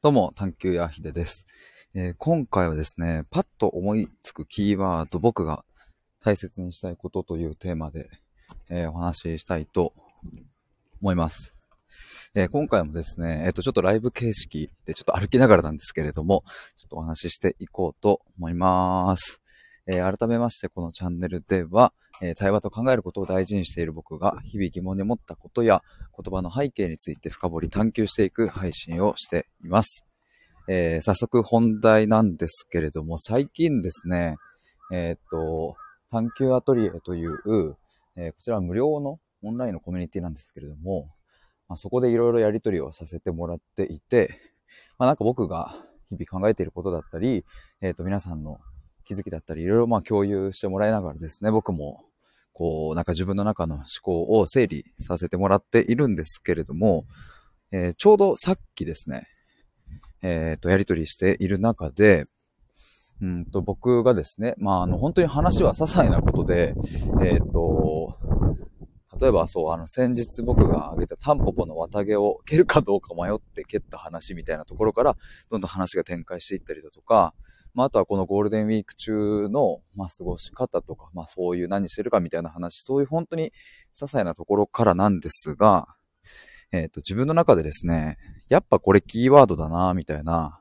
どうも、探求やひでです、えー今回はですね、パッと思いつくキーワード、僕が大切にしたいことというテーマで、えーお話ししたいと思います。えー今回もですね、えっ、と、ちょっとライブ形式でちょっと歩きながらなんですけれども、ちょっとお話ししていこうと思います。え改めまして、このチャンネルでは、えー対話と考えることを大事にしている僕が、日々疑問に思ったことや、言葉の背景について深掘り探求していく配信をしています。えー早速本題なんですけれども、最近ですね、えーっと、探求アトリエという、えこちらは無料のオンラインのコミュニティなんですけれども、まあ、そこでいろいろやり取りをさせてもらっていて、まあ、なんか僕が日々考えていることだったり、えっと、皆さんの気づきだったり、いろいろまあ共有してもらいながらですね、僕もこう、なんか自分の中の思考を整理させてもらっているんですけれども、えーちょうどさっきですね、えっ、と、やりとりしている中で、うんと、僕がですね、まあ、あの、本当に話は些細なことで、えっ、と、例えばそう、あの、先日僕が挙げたタンポポの綿毛を蹴るかどうか迷って蹴った話みたいなところから、どんどん話が展開していったりだとか、まあ、あとはこのゴールデンウィーク中の、まあ、過ごし方とか、まあ、そういう何してるかみたいな話、そういう本当に些細なところからなんですが、えっ、と、自分の中でですね、やっぱこれキーワードだな、みたいな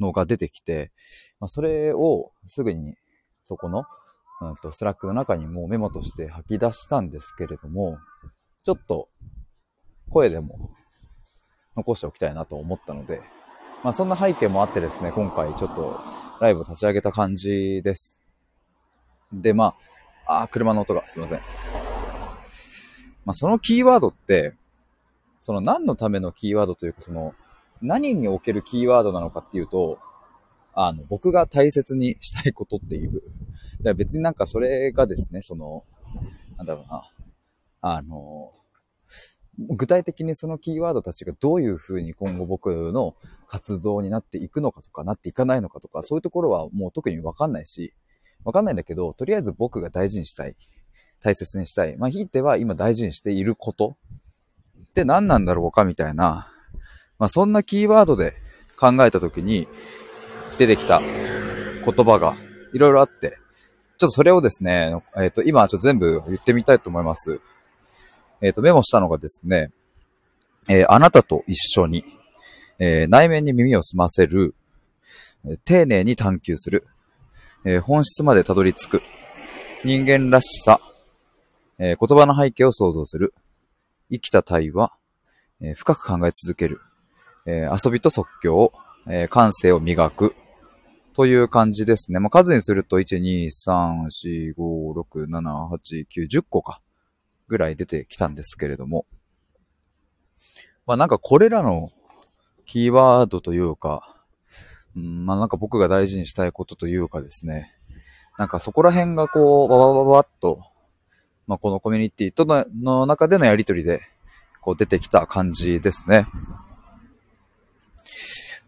のが出てきて、まあ、それをすぐにそこの、うんと、 Slack の中にもうメモとして吐き出したんですけれども、ちょっと声でも残しておきたいなと思ったので、まあそんな背景もあってですね、今回ちょっとライブを立ち上げた感じです。で、まあ、あー、車の音がすいません。まあそのキーワードって、その何のためのキーワードというか、その何におけるキーワードなのかっていうと、あの、僕が大切にしたいことっていう。だから別になんかそれがですね、その、なんだろうな、あの、具体的にそのキーワードたちがどういうふうに今後僕の活動になっていくのかとか、なっていかないのかとか、そういうところはもう特にわかんないし、わかんないんだけど、とりあえず僕が大事にしたい、大切にしたい。まあ、ひいては今大事にしていることって何なんだろうかみたいな、まあ、そんなキーワードで考えたときに出てきた言葉がいろいろあって、ちょっとそれをですね、えっ、と、今ちょっと全部言ってみたいと思います。えっ、と、メモしたのがですね、えーあなたと一緒に、えー内面に耳を澄ませる、え丁寧に探求する、えー本質までたどり着く、人間らしさ、え言葉の背景を想像する、生きた対話、え深く考え続ける、え遊びと即興、え感性を磨く、という感じですね。まあ、数にすると、1、2、3、4、5、6、7、8、9、10個か。ぐらい出てきたんですけれども。まあ、なんかこれらのキーワードというか、うん、まあ、なんか僕が大事にしたいことというかですね。なんかそこら辺がこう、わわわわっと、まあ、このコミュニティとのの中でのやりとりで、こう出てきた感じですね。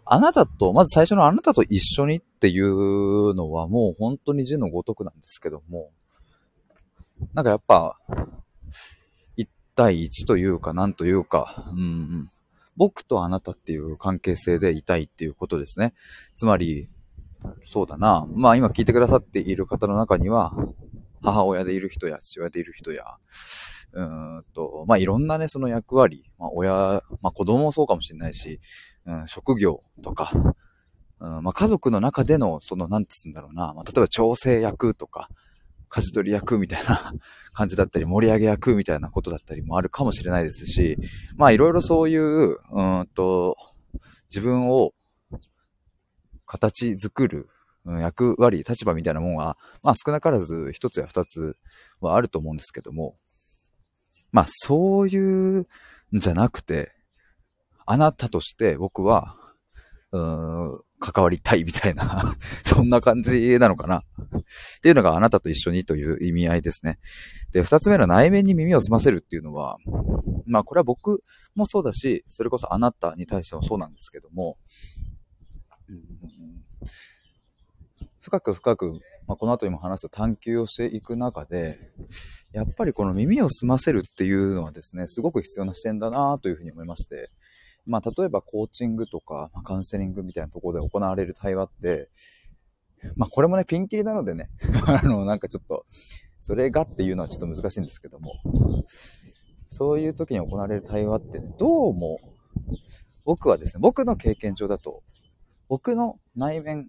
あなたと、まず最初のあなたと一緒にっていうのはもう本当に字のごとくなんですけども、なんかやっぱ、一対一というか、なんというか、うんうん、僕とあなたっていう関係性でいたいっていうことですね。つまり、そうだな。まあ今聞いてくださっている方の中には、母親でいる人や父親でいる人や、うーんと、まあいろんなね、その役割、まあ親、まあ子供もそうかもしれないし、うん、職業とか、うんまあ、家族の中での、その、なんつうんだろうな、まあ、例えば調整役とか、舵取り役みたいな 感じだったり、盛り上げ役みたいなことだったりもあるかもしれないですし、まあ、いろいろそういう、うんと、自分を形作る役割、立場みたいなもんは、まあ、少なからず一つや二つはあると思うんですけども、まあ、そういうんじゃなくて、あなたとして僕は、うん、関わりたいみたいな、そんな感じなのかな。っていうのがあなたと一緒にという意味合いですね。で、二つ目の内面に耳を澄ませるっていうのは、まあこれは僕もそうだし、それこそあなたに対してもそうなんですけども、深く深く、まあ、この後にも話す探求をしていく中で、やっぱりこの耳を澄ませるっていうのはですね、すごく必要な視点だなというふうに思いまして、まあ、例えばコーチングとか、まあ、カウンセリングみたいなところで行われる対話って、まあ、これもね、ピンキリなのでね、あの、なんかちょっと、それがっていうのはちょっと難しいんですけども、そういう時に行われる対話って、どうも、僕はですね、僕の経験上だと、僕の内面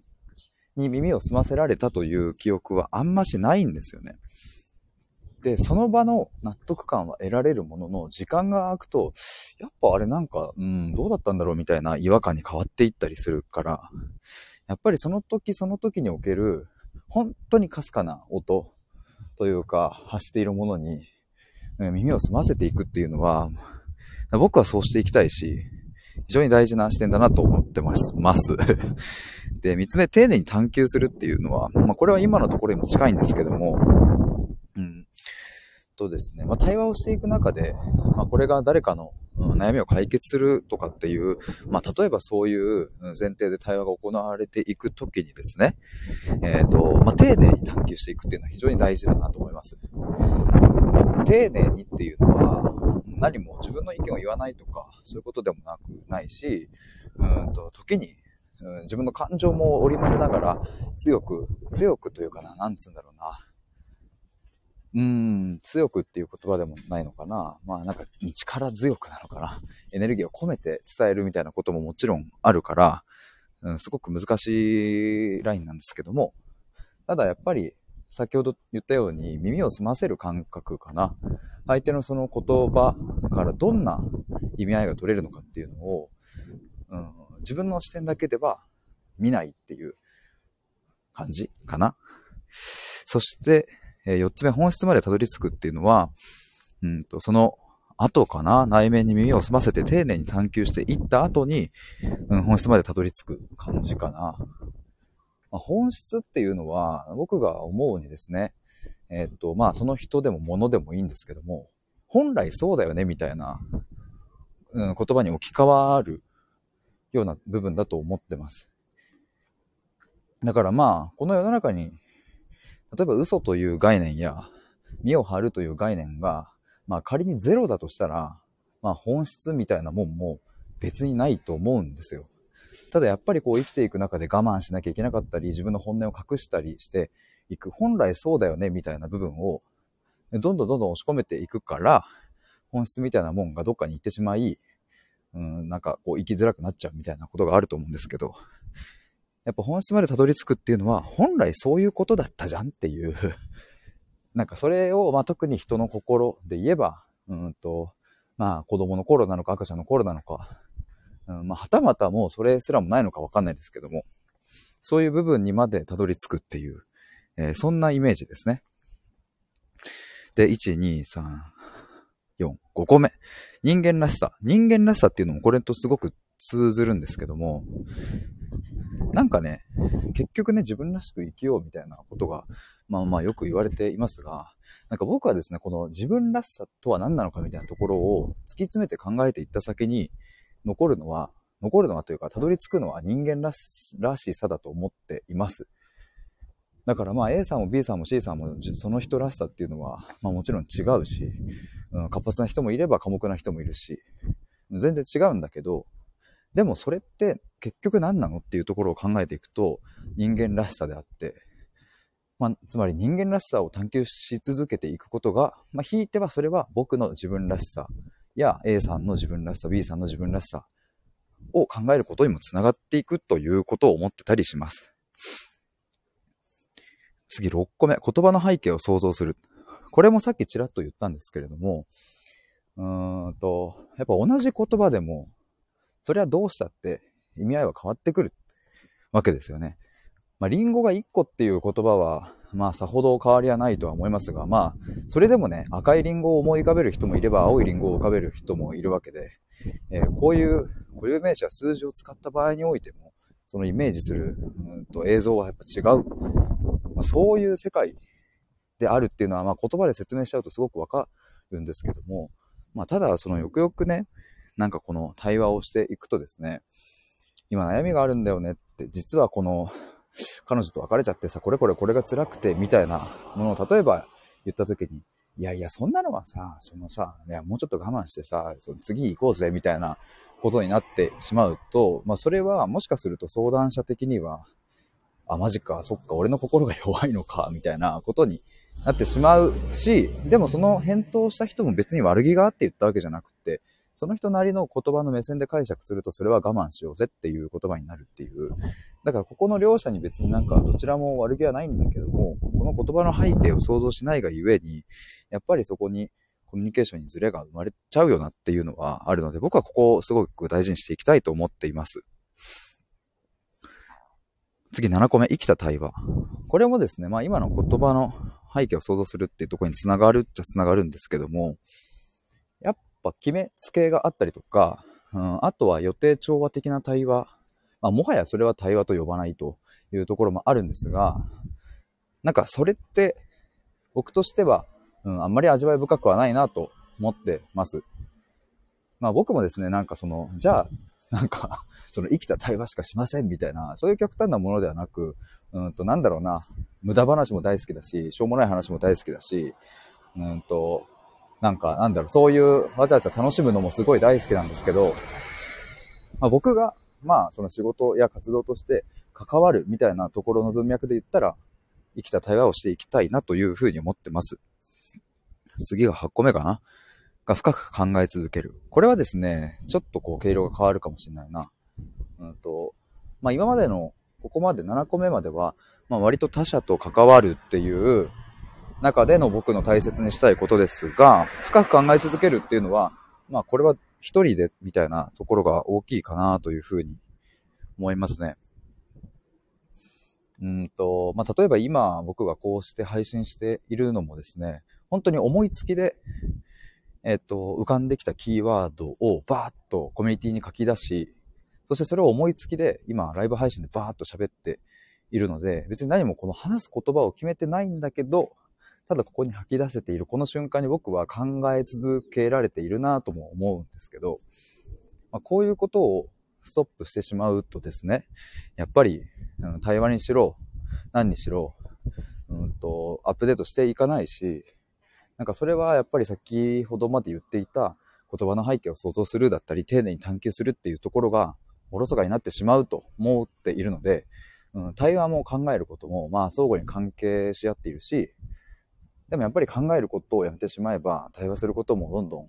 に耳を澄ませられたという記憶はあんましないんですよね。で、その場の納得感は得られるものの、時間が空くと、やっぱあれなんか、うん、どうだったんだろうみたいな違和感に変わっていったりするから、やっぱりその時その時における、本当にかすかな音というか、発しているものに、耳を澄ませていくっていうのは、僕はそうしていきたいし、非常に大事な視点だなと思ってます。ます。で、三つ目、丁寧に探求するっていうのは、まあ、これは今のところにも近いんですけども、とですね、まあ、対話をしていく中で、まあ、これが誰かの、悩みを解決するとかっていう、まあ、例えばそういう前提で対話が行われていくときにですね、えっ、ー、と、まあ、丁寧に探求していくっていうのは非常に大事だなと思います。丁寧にっていうのは、何も自分の意見を言わないとか、そういうことでもなくないし、うんと、時に、自分の感情も織り交ぜながら、強く、強くというかな、なんつうんだろうな、うん、強くっていう言葉でもないのかな。まあなんか力強くなのかな。エネルギーを込めて伝えるみたいなことももちろんあるから、うん、すごく難しいラインなんですけども、ただやっぱり先ほど言ったように耳を澄ませる感覚かな。相手のその言葉からどんな意味合いが取れるのかっていうのを、うん、自分の視点だけでは見ないっていう感じかな。そして、えー、4つ目、本質までたどり着くっていうのは、うんと、その後かな、内面に耳を澄ませて丁寧に探求していった後に、うん、本質までたどり着く感じかな。まあ、本質っていうのは、僕が思うにですね、えー、っと、まあ、その人でも物でもいいんですけども、本来そうだよね、みたいな、うん、言葉に置き換わるような部分だと思ってます。だからまあ、この世の中に例えば嘘という概念や、身を張るという概念が、まあ仮にゼロだとしたら、まあ本質みたいなもんも別にないと思うんですよ。ただやっぱりこう生きていく中で我慢しなきゃいけなかったり、自分の本音を隠したりしていく、本来そうだよねみたいな部分を、どんどんどんどん押し込めていくから、本質みたいなもんがどっかに行ってしまい、うん、なんかこう生きづらくなっちゃうみたいなことがあると思うんですけど、やっぱ本質までたどり着くっていうのは、本来そういうことだったじゃんっていう なんかそれを、まあ特に人の心で言えば、うんと、まあ子供の頃なのか赤ちゃんの頃なのか、うん、まあはたまたもうそれすらもないのかわかんないですけども、そういう部分にまでたどり着くっていう、えー、そんなイメージですね。で、1、2、3、4、5個目。人間らしさ。人間らしさっていうのもこれとすごく通ずるんですけども、なんかね、結局ね、自分らしく生きようみたいなことが、まあまあよく言われていますが、なんか僕はですね、この自分らしさとは何なのかみたいなところを突き詰めて考えていった先に、残るのは、残るのはというか、たどり着くのは人間らしらしさだと思っています。だからまあ A さんも B さんも C さんもその人らしさっていうのは、まあもちろん違うし、うん、活発な人もいれば寡黙な人もいるし、全然違うんだけど、でもそれって結局何なのっていうところを考えていくと人間らしさであって、まあ、つまり人間らしさを探求し続けていくことが、まあ、ひいてはそれは僕の自分らしさや A さんの自分らしさ、B さんの自分らしさを考えることにもつながっていくということを思ってたりします。次6個目、言葉の背景を想像する。これもさっきちらっと言ったんですけれども、うーんと、やっぱ同じ言葉でもそれはどうしたって意味合いは変わってくるわけですよね。まあ、リンゴが1個っていう言葉は、まあ、さほど変わりはないとは思いますが、まあ、それでもね、赤いリンゴを思い浮かべる人もいれば、青いリンゴを浮かべる人もいるわけで、えー、こういう固有名詞や数字を使った場合においても、そのイメージする、うんと映像はやっぱ違う。まあ、そういう世界であるっていうのは、まあ、言葉で説明しちゃうとすごくわかるんですけども、まあ、ただ、そのよくよくね、なんかこの対話をしていくとですね、今悩みがあるんだよねって、実はこの彼女と別れちゃってさ、これこれこれが辛くてみたいなものを例えば言った時に、いやいや、そんなのはさ、そのさ、ね、もうちょっと我慢してさ、その次行こうぜ、みたいなことになってしまうと、まあそれはもしかすると相談者的には、あ、マジか、そっか、俺の心が弱いのか、みたいなことになってしまうし、でもその返答した人も別に悪気があって言ったわけじゃなく、その人なりの言葉の目線で解釈するとそれは我慢しようぜっていう言葉になるっていう。だからここの両者に別になんかどちらも悪気はないんだけども、この言葉の背景を想像しないがゆえに、やっぱりそこにコミュニケーションにズレが生まれちゃうよなっていうのはあるので、僕はここをすごく大事にしていきたいと思っています。次7個目、生きた対話。これもですね、まあ今の言葉の背景を想像するっていうところにつながるっちゃつながるんですけども、ぱ決めつけがあったりとか、うん、あとは予定調和的な対話。まあ、もはやそれは対話と呼ばないというところもあるんですが、なんかそれって僕としては、うん、あんまり味わい深くはないなと思ってます。まあ僕もですね、なんかその、じゃあ、なんか、その生きた対話しかしませんみたいな、そういう極端なものではなく、うんと、なんだろうな、無駄話も大好きだし、しょうもない話も大好きだし、うんと、なんか、なんだろう、そういうわちゃわちゃ楽しむのもすごい大好きなんですけど、まあ、僕が、まあ、その仕事や活動として関わるみたいなところの文脈で言ったら、生きた対話をしていきたいなというふうに思ってます。次が8個目かなが深く考え続ける。これはですね、ちょっとこう、毛色が変わるかもしれないな。うんと、まあ、今までの、ここまで7個目までは、まあ、割と他者と関わるっていう中での僕の大切にしたいことですが、深く考え続けるっていうのは、まあ、これは一人でみたいなところが大きいかなというふうに思いますね。うんと、まあ、例えば今僕がこうして配信しているのもですね、本当に思いつきで、えっと、浮かんできたキーワードをバーッとコミュニティに書き出し、そしてそれを思いつきで今ライブ配信でバーッと喋っているので、別に何もこの話す言葉を決めてないんだけど、ただここに吐き出せているこの瞬間に僕は考え続けられているなとも思うんですけど、まあ、こういうことをストップしてしまうとですね、やっぱり、うん、対話にしろ、何にしろ、うんと、アップデートしていかないし、なんかそれはやっぱり先ほどまで言っていた言葉の背景を想像するだったり、丁寧に探求するっていうところがおろそかになってしまうと思っているので、うん、対話も考えることも、まあ相互に関係し合っているし、でもやっぱり考えることをやめてしまえば、対話することもどんどん、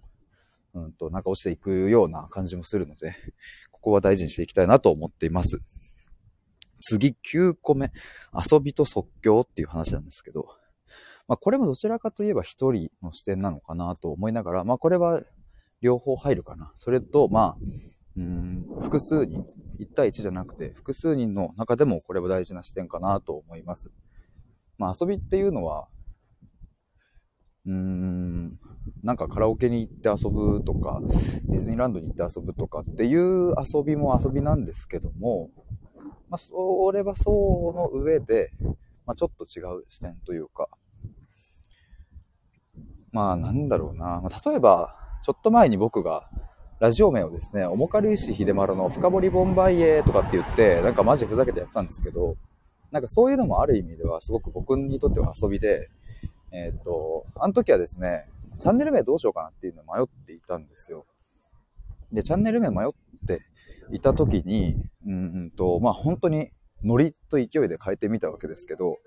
うんと、なんか落ちていくような感じもするので、ここは大事にしていきたいなと思っています。次、9個目。遊びと即興っていう話なんですけど、まあこれもどちらかといえば一人の視点なのかなと思いながら、まあこれは両方入るかな。それと、まあ、うん、複数人、1対1じゃなくて、複数人の中でもこれは大事な視点かなと思います。まあ遊びっていうのは、うーん、なんかカラオケに行って遊ぶとか、ディズニーランドに行って遊ぶとかっていう遊びも遊びなんですけども、まあ、それはその上で、まあ、ちょっと違う視点というか、まあ、なんだろうな。まあ、例えば、ちょっと前に僕が、ラジオ名をですね、重軽石秀丸の深掘りボンバイエとかって言って、なんかマジふざけてやってたんですけど、なんかそういうのもある意味ではすごく僕にとっては遊びで、えっ、ー、と、あの時はですね、チャンネル名どうしようかなっていうのを迷っていたんですよ。で、チャンネル名迷っていた時に、うんと、まあ本当にノリと勢いで変えてみたわけですけど、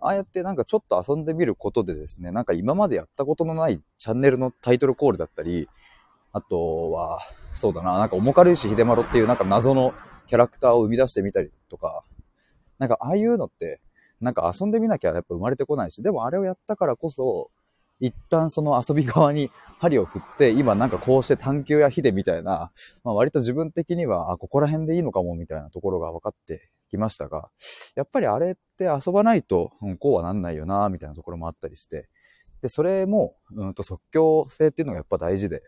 ああやってなんかちょっと遊んでみることでですね、なんか今までやったことのないチャンネルのタイトルコールだったり、あとは、そうだな、なんか重軽石秀丸っていうなんか謎のキャラクターを生み出してみたりとか、なんかああいうのってなんか遊んでみなきゃやっぱ生まれてこないし、でもあれをやったからこそ、一旦その遊び側に針を振って、今なんかこうして探求やヒデみたいな、まあ、割と自分的には、あ、ここら辺でいいのかもみたいなところが分かってきましたが、やっぱりあれって遊ばないと、うん、こうはなんないよな、みたいなところもあったりして、で、それも、うんと即興性っていうのがやっぱ大事で、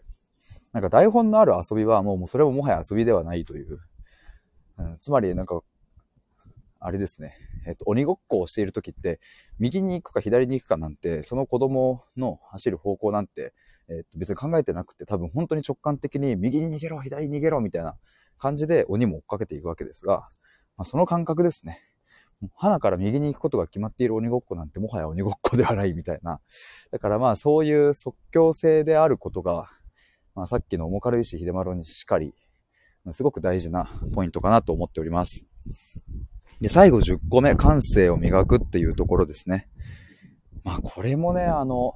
なんか台本のある遊びはもうもうそれももはや遊びではないという、うん、つまりなんかあれですね、えっと、鬼ごっこをしている時って、右に行くか左に行くかなんて、その子供の走る方向なんて、えっと、別に考えてなくて、多分本当に直感的に右に逃げろ、左に逃げろ、みたいな感じで鬼も追っかけていくわけですが、まあ、その感覚ですね。花から右に行くことが決まっている鬼ごっこなんてもはや鬼ごっこではないみたいな。だからまあそういう即興性であることが、まあさっきの重軽石秀丸にしかり、すごく大事なポイントかなと思っております。で、最後10個目、感性を磨くっていうところですね。まあこれもね、あの、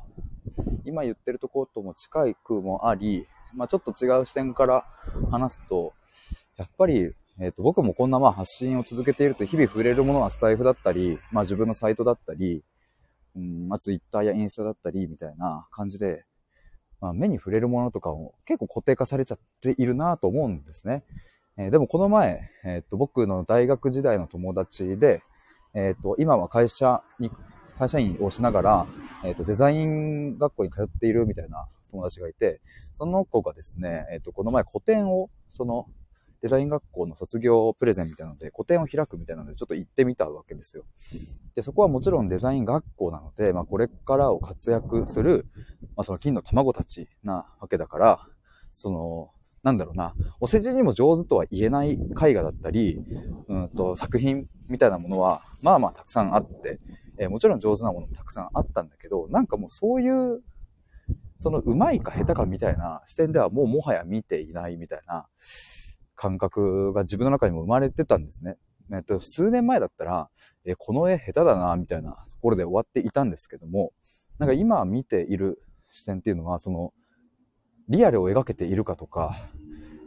今言ってるところとも近い空もあり、まあちょっと違う視点から話すと、やっぱりえっ、ー、と、僕もこんなまあ発信を続けていると日々触れるものは財布だったり、まあ自分のサイトだったり、うん、まあツイッターやインスタだったりみたいな感じで、まあ目に触れるものとかも結構固定化されちゃっているなと思うんですね。えー、でもこの前、えっ、と、僕の大学時代の友達で、えっ、と、今は会社に、会社員をしながら、えっ、と、デザイン学校に通っているみたいな友達がいて、その子がですね、えっ、と、この前個展を、その、デザイン学校の卒業プレゼンみたいなので、個展を開くみたいなので、ちょっと行ってみたわけですよ。で、そこはもちろんデザイン学校なので、まあ、これからを活躍する、まあ、その金の卵たちなわけだから、その、なんだろうな、お世辞にも上手とは言えない絵画だったり、うんと、作品みたいなものは、まあまあたくさんあって、えー、もちろん上手なものもたくさんあったんだけど、なんかもうそういう、その上手いか下手かみたいな視点ではもうもはや見ていないみたいな、感覚が自分の中にも生まれてたんですね。えっと、数年前だったら、え、この絵下手だな、みたいなところで終わっていたんですけども、なんか今見ている視点っていうのは、その、リアルを描けているかとか、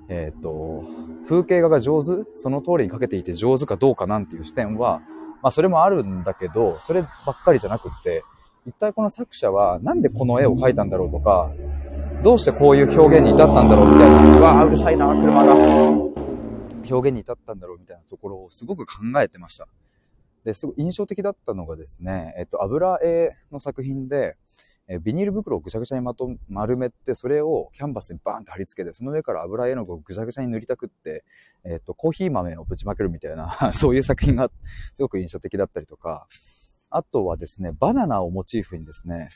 えっ、と、風景画が上手その通りに描けていて上手かどうかなんていう視点は、まあそれもあるんだけど、そればっかりじゃなくって、一体この作者はなんでこの絵を描いたんだろうとか、どうしてこういう表現に至ったんだろうみたいな、うわーうるさいな、車が。表現に至ったんだろうみたいなところをすごく考えてました。で、すごい印象的だったのがですね、えっと、油絵の作品で、えビニール袋をぐちゃぐちゃにまと、丸めて、それをキャンバスにバーンって貼り付けて、その上から油絵の具をぐちゃぐちゃに塗りたくって、えっと、コーヒー豆をぶちまけるみたいな そういう作品がすごく印象的だったりとか、あとはですね、バナナをモチーフにですね、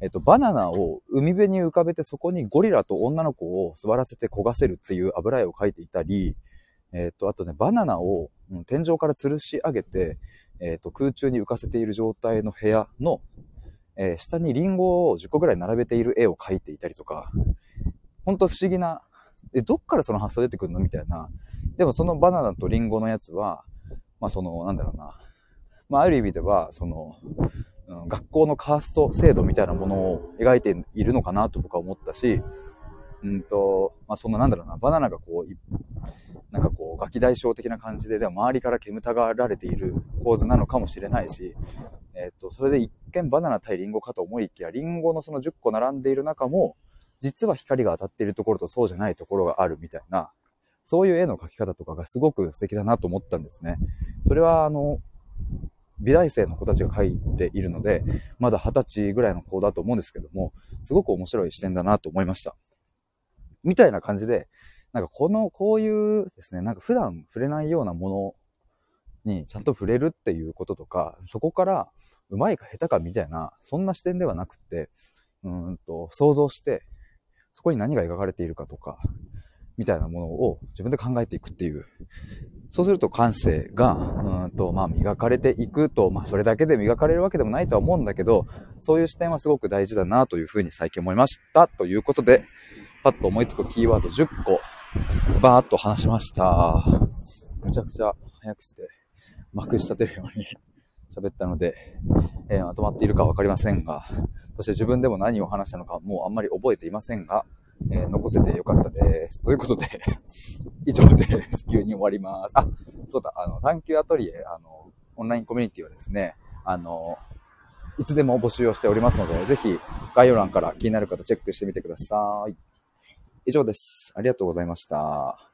えっと、バナナを海辺に浮かべてそこにゴリラと女の子を座らせて焦がせるっていう油絵を描いていたり、えっと、あとね、バナナを天井から吊るし上げて、えっと、空中に浮かせている状態の部屋の、えー、下にリンゴを10個ぐらい並べている絵を描いていたりとか、ほんと不思議な、え、どっからその発想出てくるのみたいな。でもそのバナナとリンゴのやつは、まあその、なんだろうな。まあある意味では、その、学校のカースト制度みたいなものを描いているのかなと僕は思ったし、うんと、まあ、そんななんだろうな、バナナがこう、なんかこう、ガキ大将的な感じで、でも周りから煙たがられている構図なのかもしれないし、えっと、それで一見バナナ対リンゴかと思いきや、リンゴのその10個並んでいる中も、実は光が当たっているところとそうじゃないところがあるみたいな、そういう絵の描き方とかがすごく素敵だなと思ったんですね。それは、あの、美大生の子たちが書いているので、まだ二十歳ぐらいの子だと思うんですけども、すごく面白い視点だなと思いました。みたいな感じで、なんかこの、こういうですね、なんか普段触れないようなものにちゃんと触れるっていうこととか、そこからうまいか下手かみたいな、そんな視点ではなくて、うんと、想像して、そこに何が描かれているかとか、みたいなものを自分で考えていくっていう、そうすると感性が、うんと、まあ磨かれていくと、まあそれだけで磨かれるわけでもないとは思うんだけど、そういう視点はすごく大事だなというふうに最近思いました。ということで、パッと思いつくキーワード10個、バーっと話しました。むちゃくちゃ早口で、まくし立てるように 喋ったので、えー、まとまっているかわかりませんが、そして自分でも何を話したのかもうあんまり覚えていませんが、えー、残せてよかったです。ということで 以上です。急に終わります。あ、そうだ、あの、探求アトリエ、あの、オンラインコミュニティはですね、あの、いつでも募集をしておりますので、ぜひ概要欄から気になる方チェックしてみてください。以上です。ありがとうございました。